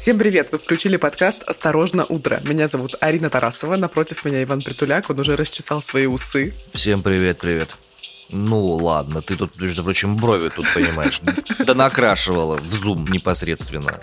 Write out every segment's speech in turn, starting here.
Всем привет! Вы включили подкаст «Осторожно, утро». Меня зовут Арина Тарасова, напротив меня Иван Притуляк, он уже расчесал свои усы. Всем привет, привет. Ну ладно, ты тут, между прочим, брови тут, понимаешь, да накрашивала в зум непосредственно.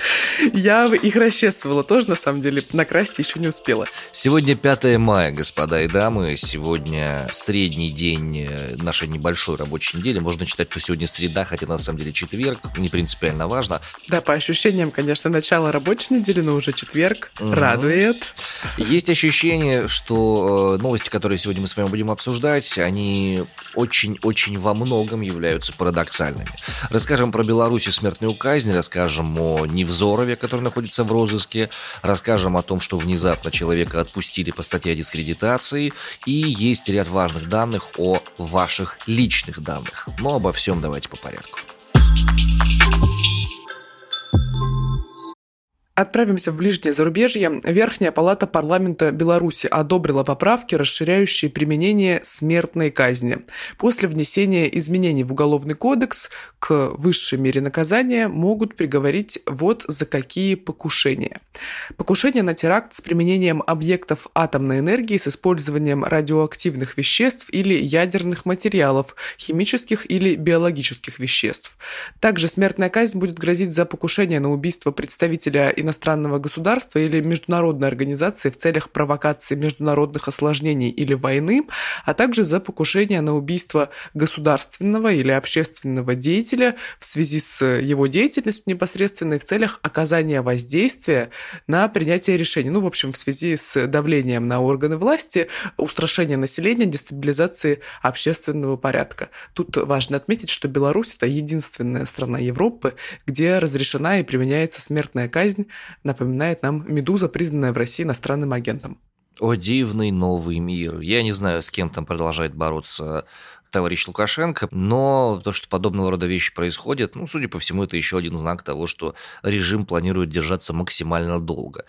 Я их расчесывала тоже, на самом деле, накрасить еще не успела. Сегодня 5 мая, господа и дамы, сегодня средний день э, нашей небольшой рабочей недели. Можно читать, что сегодня среда, хотя на самом деле четверг, не принципиально важно. Да, по ощущениям, конечно, начало рабочей недели, но уже четверг, угу. радует. Есть ощущение, что э, новости, которые сегодня мы с вами будем обсуждать, они очень очень во многом являются парадоксальными. Расскажем про Беларусь и смертную казнь, расскажем о Невзорове, который находится в розыске, расскажем о том, что внезапно человека отпустили по статье о дискредитации, и есть ряд важных данных о ваших личных данных. Но обо всем давайте по порядку. Отправимся в ближнее зарубежье. Верхняя палата парламента Беларуси одобрила поправки, расширяющие применение смертной казни. После внесения изменений в Уголовный кодекс к высшей мере наказания могут приговорить вот за какие покушения. Покушение на теракт с применением объектов атомной энергии с использованием радиоактивных веществ или ядерных материалов, химических или биологических веществ. Также смертная казнь будет грозить за покушение на убийство представителя иностранного государства или международной организации в целях провокации международных осложнений или войны, а также за покушение на убийство государственного или общественного деятеля в связи с его деятельностью непосредственно в целях оказания воздействия на принятие решений. Ну, в общем, в связи с давлением на органы власти, устрашение населения, дестабилизации общественного порядка. Тут важно отметить, что Беларусь – это единственная страна Европы, где разрешена и применяется смертная казнь напоминает нам «Медуза», признанная в России иностранным агентом. О дивный новый мир. Я не знаю, с кем там продолжает бороться товарищ Лукашенко, но то, что подобного рода вещи происходят, ну, судя по всему, это еще один знак того, что режим планирует держаться максимально долго.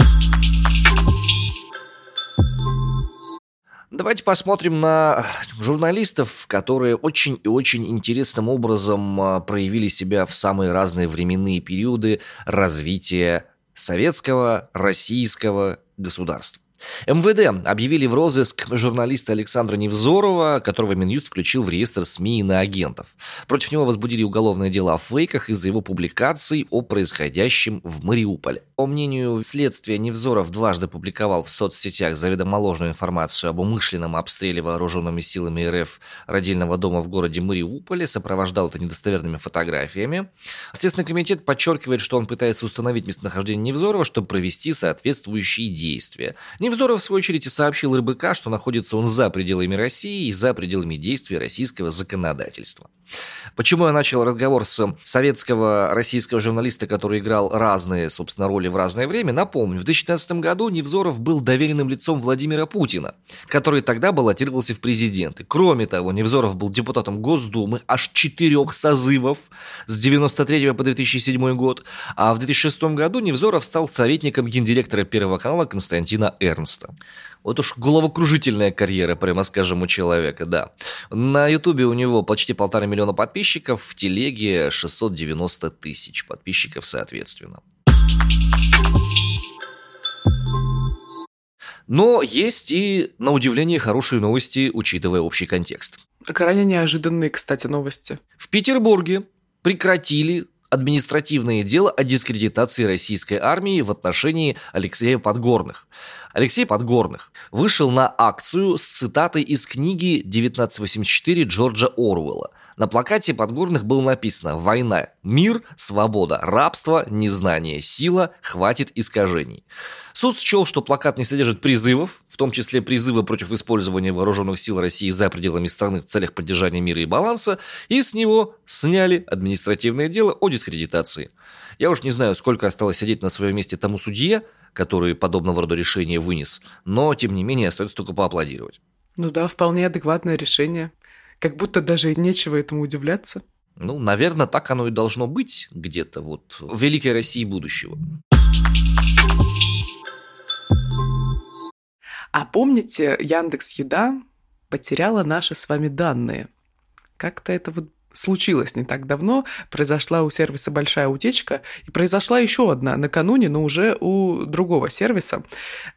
Давайте посмотрим на журналистов, которые очень и очень интересным образом а, проявили себя в самые разные временные периоды развития советского, российского государства. МВД объявили в розыск журналиста Александра Невзорова, которого Минюст включил в реестр СМИ на агентов. Против него возбудили уголовное дело о фейках из-за его публикаций о происходящем в Мариуполе. По мнению следствия, Невзоров дважды публиковал в соцсетях заведомо ложную информацию об умышленном обстреле вооруженными силами РФ родильного дома в городе Мариуполе, сопровождал это недостоверными фотографиями. Следственный комитет подчеркивает, что он пытается установить местонахождение Невзорова, чтобы провести соответствующие действия. Невзоров, в свою очередь, сообщил РБК, что находится он за пределами России и за пределами действия российского законодательства. Почему я начал разговор с советского российского журналиста, который играл разные, собственно, роли в разное время, напомню, в 2015 году Невзоров был доверенным лицом Владимира Путина, который тогда баллотировался в президенты. Кроме того, Невзоров был депутатом Госдумы аж четырех созывов с 93 по 2007 год, а в 2006 году Невзоров стал советником гендиректора Первого канала Константина Эрнста. Вот уж головокружительная карьера, прямо скажем, у человека, да. На Ютубе у него почти полтора миллиона подписчиков, в Телеге 690 тысяч подписчиков, соответственно. Но есть и, на удивление, хорошие новости, учитывая общий контекст. Крайне неожиданные, кстати, новости. В Петербурге прекратили административное дело о дискредитации российской армии в отношении Алексея Подгорных. Алексей Подгорных вышел на акцию с цитатой из книги «1984» Джорджа Оруэлла. На плакате Подгорных было написано «Война, мир, свобода, рабство, незнание, сила, хватит искажений». Суд счел, что плакат не содержит призывов, в том числе призывы против использования вооруженных сил России за пределами страны в целях поддержания мира и баланса, и с него сняли административное дело о дискредитации. Я уж не знаю, сколько осталось сидеть на своем месте тому судье, который подобного рода решение вынес, но, тем не менее, остается только поаплодировать. Ну да, вполне адекватное решение. Как будто даже нечего этому удивляться. Ну, наверное, так оно и должно быть где-то вот в великой России будущего. А помните, Яндекс Еда потеряла наши с вами данные. Как-то это вот случилось не так давно, произошла у сервиса большая утечка, и произошла еще одна накануне, но уже у другого сервиса.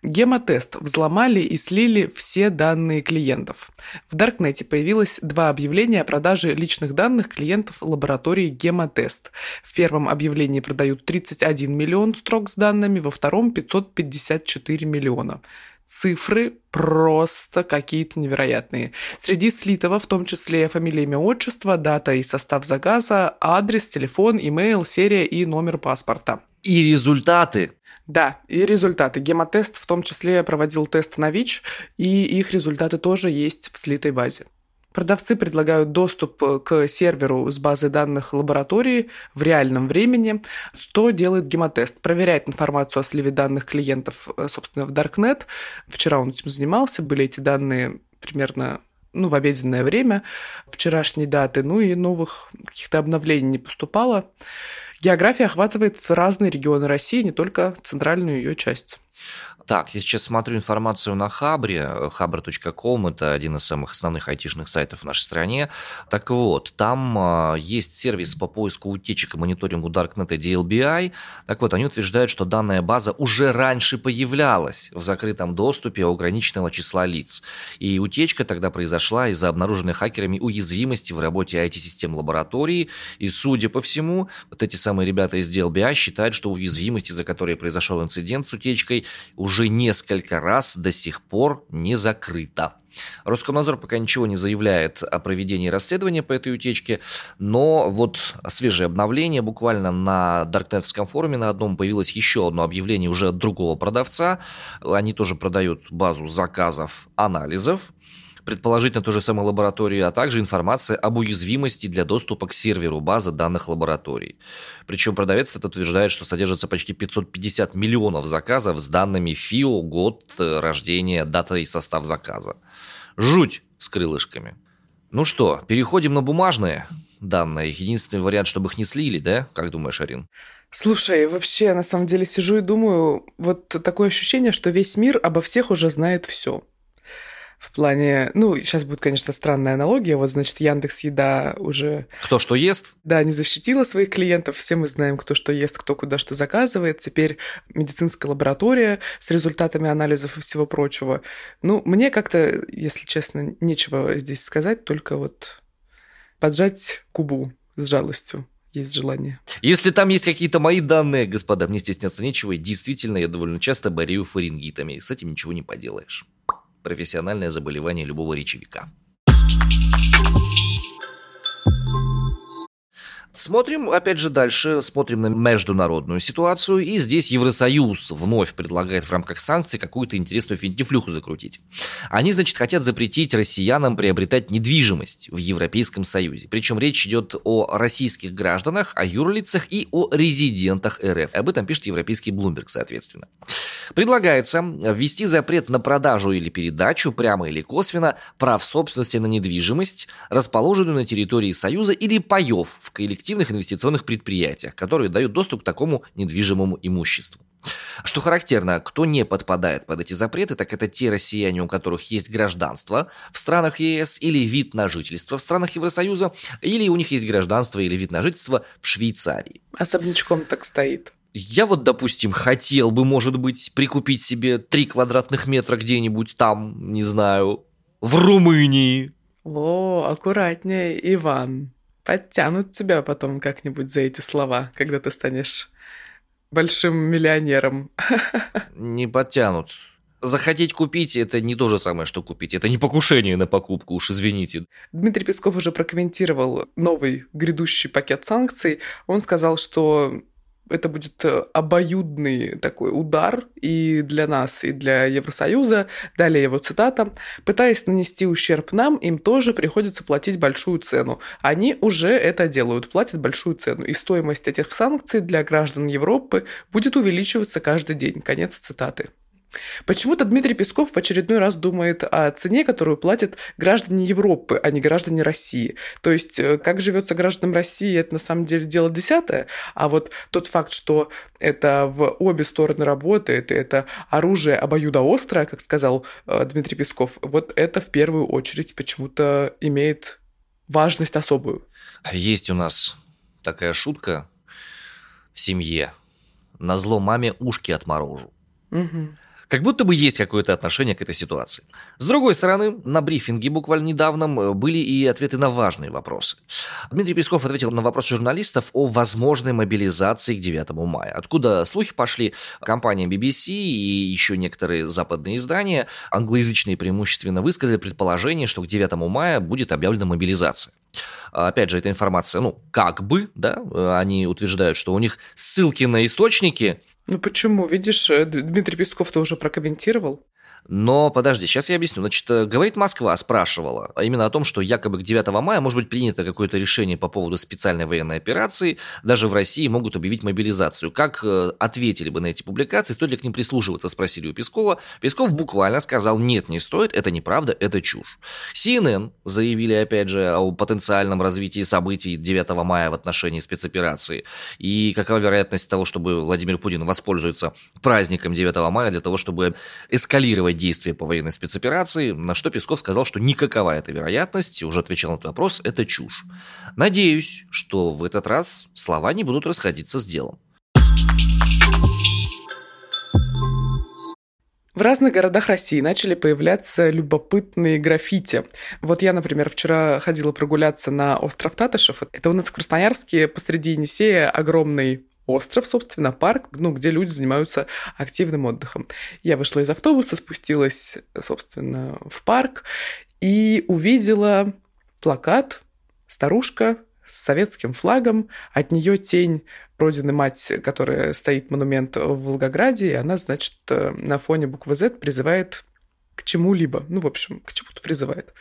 Гемотест взломали и слили все данные клиентов. В Даркнете появилось два объявления о продаже личных данных клиентов лаборатории Гемотест. В первом объявлении продают 31 миллион строк с данными, во втором 554 миллиона цифры просто какие-то невероятные. Среди слитого, в том числе фамилия, имя, отчество, дата и состав заказа, адрес, телефон, имейл, серия и номер паспорта. И результаты. Да, и результаты. Гемотест в том числе проводил тест на ВИЧ, и их результаты тоже есть в слитой базе. Продавцы предлагают доступ э, к серверу с базы данных лаборатории в реальном времени. Что делает гемотест? Проверяет информацию о сливе данных клиентов, э, собственно, в Darknet. Вчера он этим занимался, были эти данные примерно ну, в обеденное время вчерашней даты, ну и новых каких-то обновлений не поступало. География охватывает разные регионы России, не только центральную ее часть. Так, я сейчас смотрю информацию на Хабре, хабр.ком, это один из самых основных айтишных сайтов в нашей стране. Так вот, там а, есть сервис по поиску утечек и мониторингу Darknet и DLBI. Так вот, они утверждают, что данная база уже раньше появлялась в закрытом доступе ограниченного числа лиц. И утечка тогда произошла из-за обнаруженной хакерами уязвимости в работе IT-систем лаборатории. И, судя по всему, вот эти самые ребята из DLBI считают, что уязвимости, за которые произошел инцидент с утечкой, уже несколько раз до сих пор не закрыта. Роскомнадзор пока ничего не заявляет о проведении расследования по этой утечке, но вот свежее обновление, буквально на Даркнетовском форуме на одном появилось еще одно объявление уже от другого продавца. Они тоже продают базу заказов анализов предположительно той же самой лаборатории, а также информация об уязвимости для доступа к серверу базы данных лабораторий. Причем продавец этот утверждает, что содержится почти 550 миллионов заказов с данными ФИО, год э, рождения, дата и состав заказа. Жуть с крылышками. Ну что, переходим на бумажные данные. Единственный вариант, чтобы их не слили, да? Как думаешь, Арин? Слушай, вообще, на самом деле сижу и думаю, вот такое ощущение, что весь мир обо всех уже знает все в плане, ну, сейчас будет, конечно, странная аналогия, вот, значит, Яндекс Еда уже... Кто что ест? Да, не защитила своих клиентов, все мы знаем, кто что ест, кто куда что заказывает, теперь медицинская лаборатория с результатами анализов и всего прочего. Ну, мне как-то, если честно, нечего здесь сказать, только вот поджать кубу с жалостью есть желание. Если там есть какие-то мои данные, господа, мне стесняться нечего. И действительно, я довольно часто болею фарингитами. С этим ничего не поделаешь профессиональное заболевание любого речевика. Смотрим, опять же, дальше, смотрим на международную ситуацию, и здесь Евросоюз вновь предлагает в рамках санкций какую-то интересную финтифлюху закрутить. Они, значит, хотят запретить россиянам приобретать недвижимость в Европейском Союзе. Причем речь идет о российских гражданах, о юрлицах и о резидентах РФ. Об этом пишет европейский Bloomberg, соответственно. Предлагается ввести запрет на продажу или передачу, прямо или косвенно, прав собственности на недвижимость, расположенную на территории Союза или паев в коллективе коллективных инвестиционных предприятиях, которые дают доступ к такому недвижимому имуществу. Что характерно, кто не подпадает под эти запреты, так это те россияне, у которых есть гражданство в странах ЕС или вид на жительство в странах Евросоюза, или у них есть гражданство или вид на жительство в Швейцарии. Особнячком так стоит. Я вот, допустим, хотел бы, может быть, прикупить себе 3 квадратных метра где-нибудь там, не знаю, в Румынии. О, аккуратнее, Иван подтянут тебя потом как-нибудь за эти слова, когда ты станешь большим миллионером. Не подтянут. Захотеть купить – это не то же самое, что купить. Это не покушение на покупку, уж извините. Дмитрий Песков уже прокомментировал новый грядущий пакет санкций. Он сказал, что это будет э, обоюдный такой удар и для нас, и для Евросоюза. Далее его цитата. «Пытаясь нанести ущерб нам, им тоже приходится платить большую цену. Они уже это делают, платят большую цену. И стоимость этих санкций для граждан Европы будет увеличиваться каждый день». Конец цитаты. Почему-то Дмитрий Песков в очередной раз думает о цене, которую платят граждане Европы, а не граждане России. То есть, э, как живется гражданам России, это на самом деле дело десятое, а вот тот факт, что это в обе стороны работает, и это оружие обоюдоострое, как сказал э, Дмитрий Песков, вот это в первую очередь почему-то имеет важность особую. Есть у нас такая шутка в семье. На зло маме ушки отморожу. Угу. Как будто бы есть какое-то отношение к этой ситуации. С другой стороны, на брифинге буквально недавно э, были и ответы на важные вопросы. Дмитрий Песков ответил на вопрос журналистов о возможной мобилизации к 9 мая. Откуда слухи пошли? Компания BBC и еще некоторые западные издания, англоязычные преимущественно, высказали предположение, что к 9 мая будет объявлена мобилизация. Опять же, эта информация, ну, как бы, да, э, они утверждают, что у них ссылки на источники ну почему? Видишь, э, Дмитрий Песков-то уже прокомментировал. Но подожди, сейчас я объясню. Значит, э, говорит Москва, спрашивала а именно о том, что якобы к 9 мая может быть принято какое-то решение по поводу специальной военной операции. Даже в России могут объявить мобилизацию. Как э, ответили бы на эти публикации, стоит ли к ним прислушиваться, спросили у Пескова. Песков буквально сказал, нет, не стоит, это неправда, это чушь. CNN заявили, опять же, о потенциальном развитии событий 9 мая в отношении спецоперации. И какова вероятность того, чтобы Владимир Путин воспользуется праздником 9 мая для того, чтобы эскалировать первое действие по военной спецоперации, на что Песков сказал, что никакова эта вероятность, уже отвечал на этот вопрос, это чушь. Надеюсь, что в этот раз слова не будут расходиться с делом. В разных городах России начали появляться любопытные граффити. Вот я, например, вчера ходила прогуляться на остров Татышев. Это у нас в Красноярске посреди Енисея огромный остров, собственно, парк, ну, где люди занимаются активным отдыхом. Я вышла из автобуса, спустилась, собственно, в парк и увидела плакат «Старушка с советским флагом, от нее тень Родины Мать, которая стоит монумент в Волгограде, и она, значит, на фоне буквы Z призывает к чему-либо. Ну, в общем, к чему-то призывает.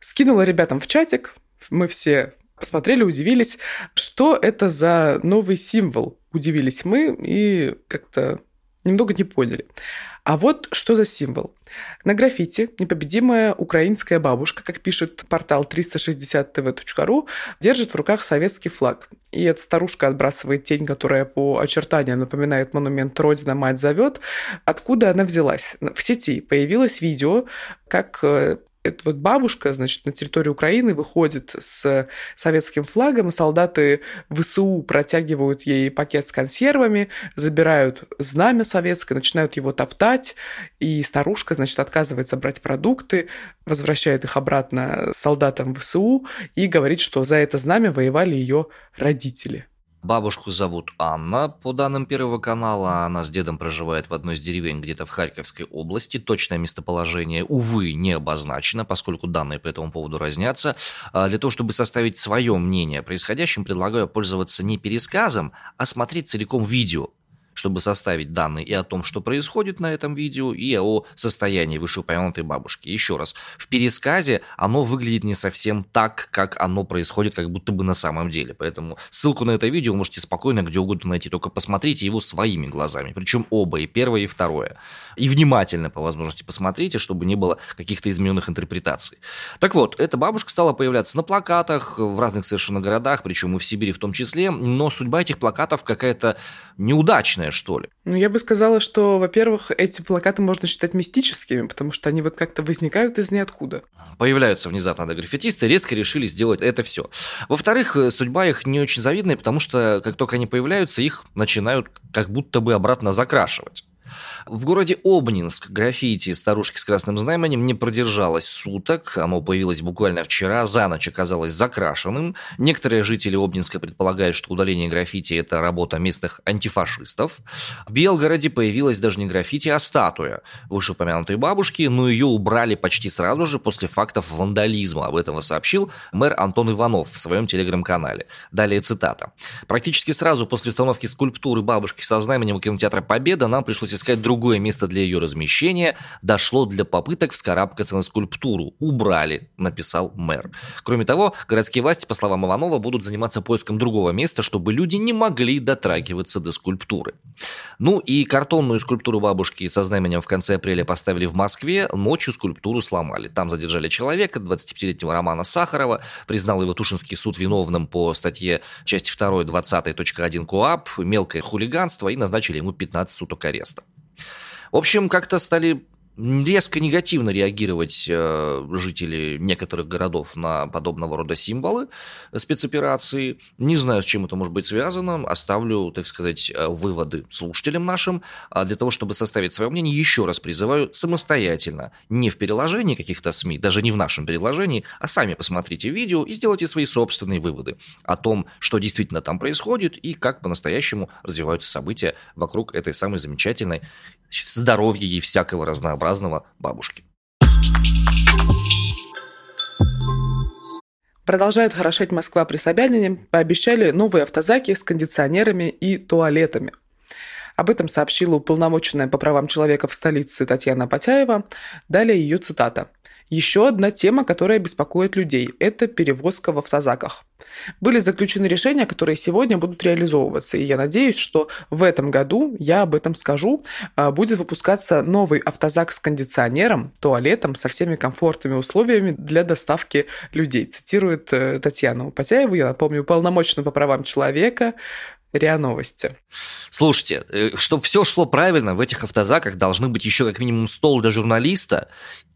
Скинула ребятам в чатик, мы все посмотрели, удивились, что это за новый символ. Удивились мы и как-то немного не поняли. А вот что за символ. На граффити непобедимая украинская бабушка, как пишет портал 360tv.ru, держит в руках советский флаг. И эта старушка отбрасывает тень, которая по очертаниям напоминает монумент «Родина, мать зовет». Откуда она взялась? В сети появилось видео, как э, эта вот бабушка, значит, на территории Украины выходит с советским флагом, и солдаты ВСУ протягивают ей пакет с консервами, забирают знамя советское, начинают его топтать, и старушка, значит, отказывается брать продукты, возвращает их обратно солдатам ВСУ и говорит, что за это знамя воевали ее родители. Бабушку зовут Анна, по данным Первого канала. Она с дедом проживает в одной из деревень где-то в Харьковской области. Точное местоположение, увы, не обозначено, поскольку данные по этому поводу разнятся. А для того, чтобы составить свое мнение о происходящем, предлагаю пользоваться не пересказом, а смотреть целиком видео чтобы составить данные и о том, что происходит на этом видео, и о состоянии вышеупомянутой бабушки. Еще раз, в пересказе оно выглядит не совсем так, как оно происходит, как будто бы на самом деле. Поэтому ссылку на это видео можете спокойно где угодно найти, только посмотрите его своими глазами. Причем оба, и первое, и второе. И внимательно, по возможности, посмотрите, чтобы не было каких-то измененных интерпретаций. Так вот, эта бабушка стала появляться на плакатах в разных совершенно городах, причем и в Сибири в том числе, но судьба этих плакатов какая-то неудачная мистичное, что ли? Ну, я бы сказала, что, во-первых, эти плакаты можно считать мистическими, потому что они вот как-то возникают из ниоткуда. Появляются внезапно да, граффитисты, резко решили сделать это все. Во-вторых, э, судьба их не очень завидная, потому что как только они появляются, их начинают как будто бы обратно закрашивать. В городе Обнинск граффити старушки с красным знаменем не продержалось суток. Оно появилось буквально вчера, за ночь оказалось закрашенным. Некоторые жители Обнинска предполагают, что удаление граффити – это работа местных антифашистов. В Белгороде появилась даже не граффити, а статуя вышеупомянутой бабушки, но ее убрали почти сразу же после фактов вандализма. Об этом сообщил мэр Антон Иванов в своем телеграм-канале. Далее цитата. «Практически сразу после установки скульптуры бабушки со знаменем у кинотеатра «Победа» нам пришлось искать другую другое место для ее размещения, дошло для попыток вскарабкаться на скульптуру. Убрали, написал мэр. Кроме того, городские власти, по словам Иванова, будут заниматься поиском другого места, чтобы люди не могли дотрагиваться до скульптуры. Ну и картонную скульптуру бабушки со знаменем в конце апреля поставили в Москве, ночью скульптуру сломали. Там задержали человека, 25-летнего Романа Сахарова, признал его Тушинский суд виновным по статье часть 2 20.1 КОАП, мелкое хулиганство и назначили ему 15 суток ареста. В общем, как-то стали резко негативно реагировать э, жители некоторых городов на подобного рода символы спецоперации. Не знаю, с чем это может быть связано. Оставлю, так сказать, э, выводы слушателям нашим. А для того, чтобы составить свое мнение, еще раз призываю самостоятельно, не в переложении каких-то СМИ, даже не в нашем переложении, а сами посмотрите видео и сделайте свои собственные выводы о том, что действительно там происходит и как по-настоящему развиваются события вокруг этой самой замечательной здоровья ей всякого разнообразного бабушки. Продолжает хорошеть Москва при Собянине. Пообещали новые автозаки с кондиционерами и туалетами. Об этом сообщила уполномоченная по правам человека в столице Татьяна Потяева. Далее ее цитата. Еще одна тема, которая беспокоит людей – это перевозка в автозаках. Были заключены решения, которые сегодня будут реализовываться, и я надеюсь, что в этом году, я об этом скажу, а, будет выпускаться новый автозак с кондиционером, туалетом, со всеми комфортными условиями для доставки людей, цитирует э, Татьяна Упатяева, я напомню, уполномоченную по правам человека, РИА Новости. Слушайте, э, чтобы все шло правильно, в этих автозаках должны быть еще как минимум стол для журналиста,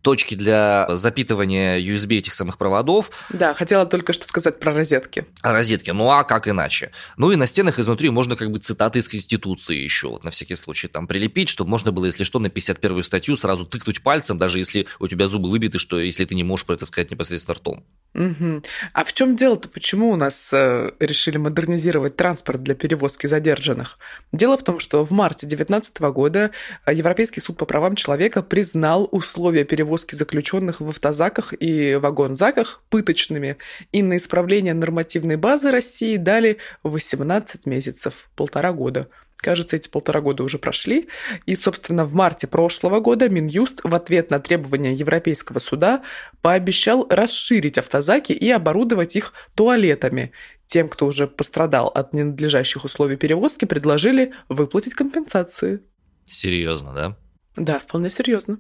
точки для запитывания USB этих самых проводов. Да, хотела только что сказать про розетки. А розетки, ну а как иначе? Ну и на стенах изнутри можно как бы цитаты из Конституции еще, вот на всякий случай, там прилепить, чтобы можно было, если что, на 51-ю статью сразу тыкнуть пальцем, даже если у тебя зубы выбиты, что если ты не можешь про это сказать непосредственно ртом. Угу. А в чем дело-то? Почему у нас э, решили модернизировать транспорт для перевозки задержанных? Дело в том, что в марте 2019 года Европейский суд по правам человека признал условия перевозки заключенных в автозаках и вагонзаках пыточными, и на исправление нормативной базы России дали 18 месяцев, полтора года. Кажется, эти полтора года уже прошли. И, собственно, в марте прошлого года Минюст в ответ на требования Европейского суда пообещал расширить автозаки и оборудовать их туалетами. Тем, кто уже пострадал от ненадлежащих условий перевозки, предложили выплатить компенсации. Серьезно, да? Да, вполне серьезно.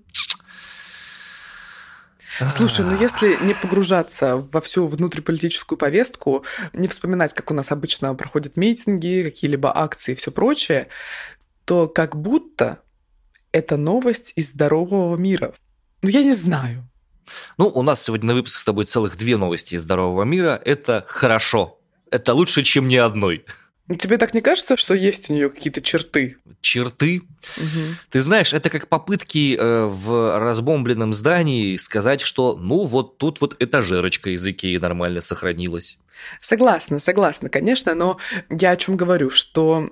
Слушай, ну если не погружаться во всю внутриполитическую повестку, не вспоминать, как у нас обычно проходят митинги, какие-либо акции и все прочее, то как будто это новость из здорового мира. Ну, я не знаю. Ну, у нас сегодня на выпуске с тобой целых две новости из здорового мира. Это хорошо. Это лучше, чем ни одной. Ну, тебе так не кажется, что есть у нее какие-то черты? Черты? Угу. Ты знаешь, это как попытки э, в разбомбленном здании сказать, что ну вот тут вот этажерочка из Икеи нормально сохранилась. Согласна, согласна, конечно, но я о чем говорю, что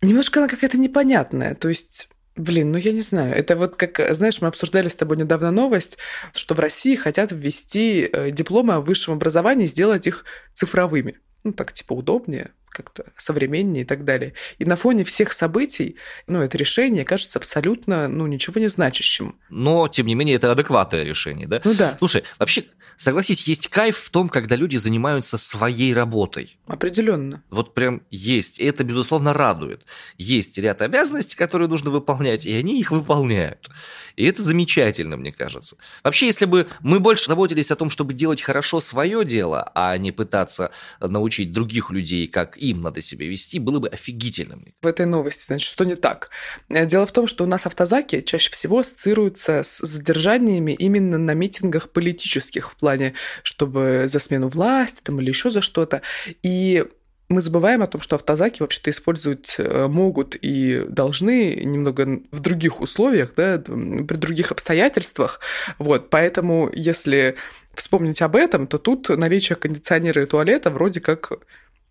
немножко она какая-то непонятная. То есть Блин, ну я не знаю. Это вот как, знаешь, мы обсуждали с тобой недавно новость, что в России хотят ввести э, дипломы о высшем образовании, сделать их цифровыми. Ну, так типа удобнее как-то современнее и так далее. И на фоне всех событий, ну, это решение кажется абсолютно, ну, ничего не значащим. Но, тем не менее, это адекватное решение, да? Ну да. Слушай, вообще, согласись, есть кайф в том, когда люди занимаются своей работой. Определенно. Вот прям есть. И это, безусловно, радует. Есть ряд обязанностей, которые нужно выполнять, и они их выполняют. И это замечательно, мне кажется. Вообще, если бы мы больше заботились о том, чтобы делать хорошо свое дело, а не пытаться научить других людей, как им надо себя вести, было бы офигительным. В этой новости, значит, что не так? Э, дело в том, что у нас автозаки чаще всего ассоциируются с задержаниями именно на митингах политических в плане, чтобы за смену власти там, или еще за что-то. И мы забываем о том, что автозаки вообще-то использовать э, могут и должны немного в других условиях, да, при других обстоятельствах. Вот, поэтому если вспомнить об этом, то тут наличие кондиционера и туалета вроде как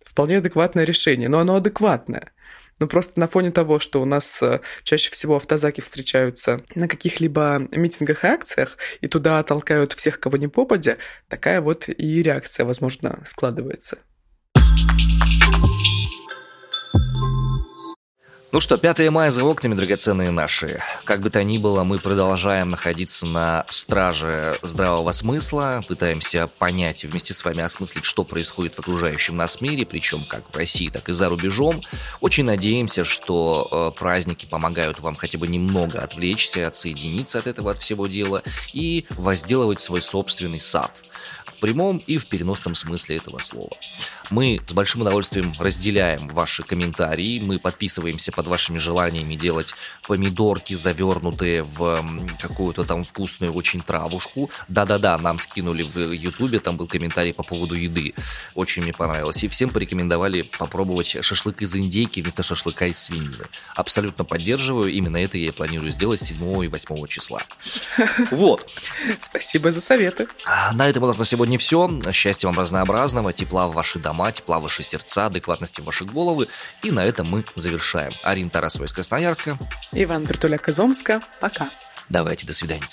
вполне адекватное решение, но оно адекватное. Но просто на фоне того, что у нас э, чаще всего автозаки встречаются на каких-либо митингах и акциях, и туда толкают всех, кого не попадя, такая вот и реакция, возможно, складывается. Ну что, 5 мая за окнами, драгоценные наши. Как бы то ни было, мы продолжаем находиться на страже здравого смысла, пытаемся понять и вместе с вами осмыслить, что происходит в окружающем нас мире, причем как в России, так и за рубежом. Очень надеемся, что э, праздники помогают вам хотя бы немного отвлечься, отсоединиться от этого, от всего дела и возделывать свой собственный сад в прямом и в переносном смысле этого слова. Мы с большим удовольствием разделяем ваши комментарии, мы подписываемся под вашими желаниями делать помидорки, завернутые в какую-то там вкусную очень травушку. Да-да-да, нам скинули в Ютубе, там был комментарий по поводу еды. Очень мне понравилось. И всем порекомендовали попробовать шашлык из индейки вместо шашлыка из свинины. Абсолютно поддерживаю, именно это я и планирую сделать 7 и 8 числа. Вот. Спасибо за советы. А, на этом у нас на сегодня все. Счастья вам разнообразного, тепла в ваши дома, тепла в ваши сердца, адекватности в ваши головы. И на этом мы завершаем. Арина Тарасова из Красноярска. Иван Бертуляк из Омска. Пока. Давайте, до свидания.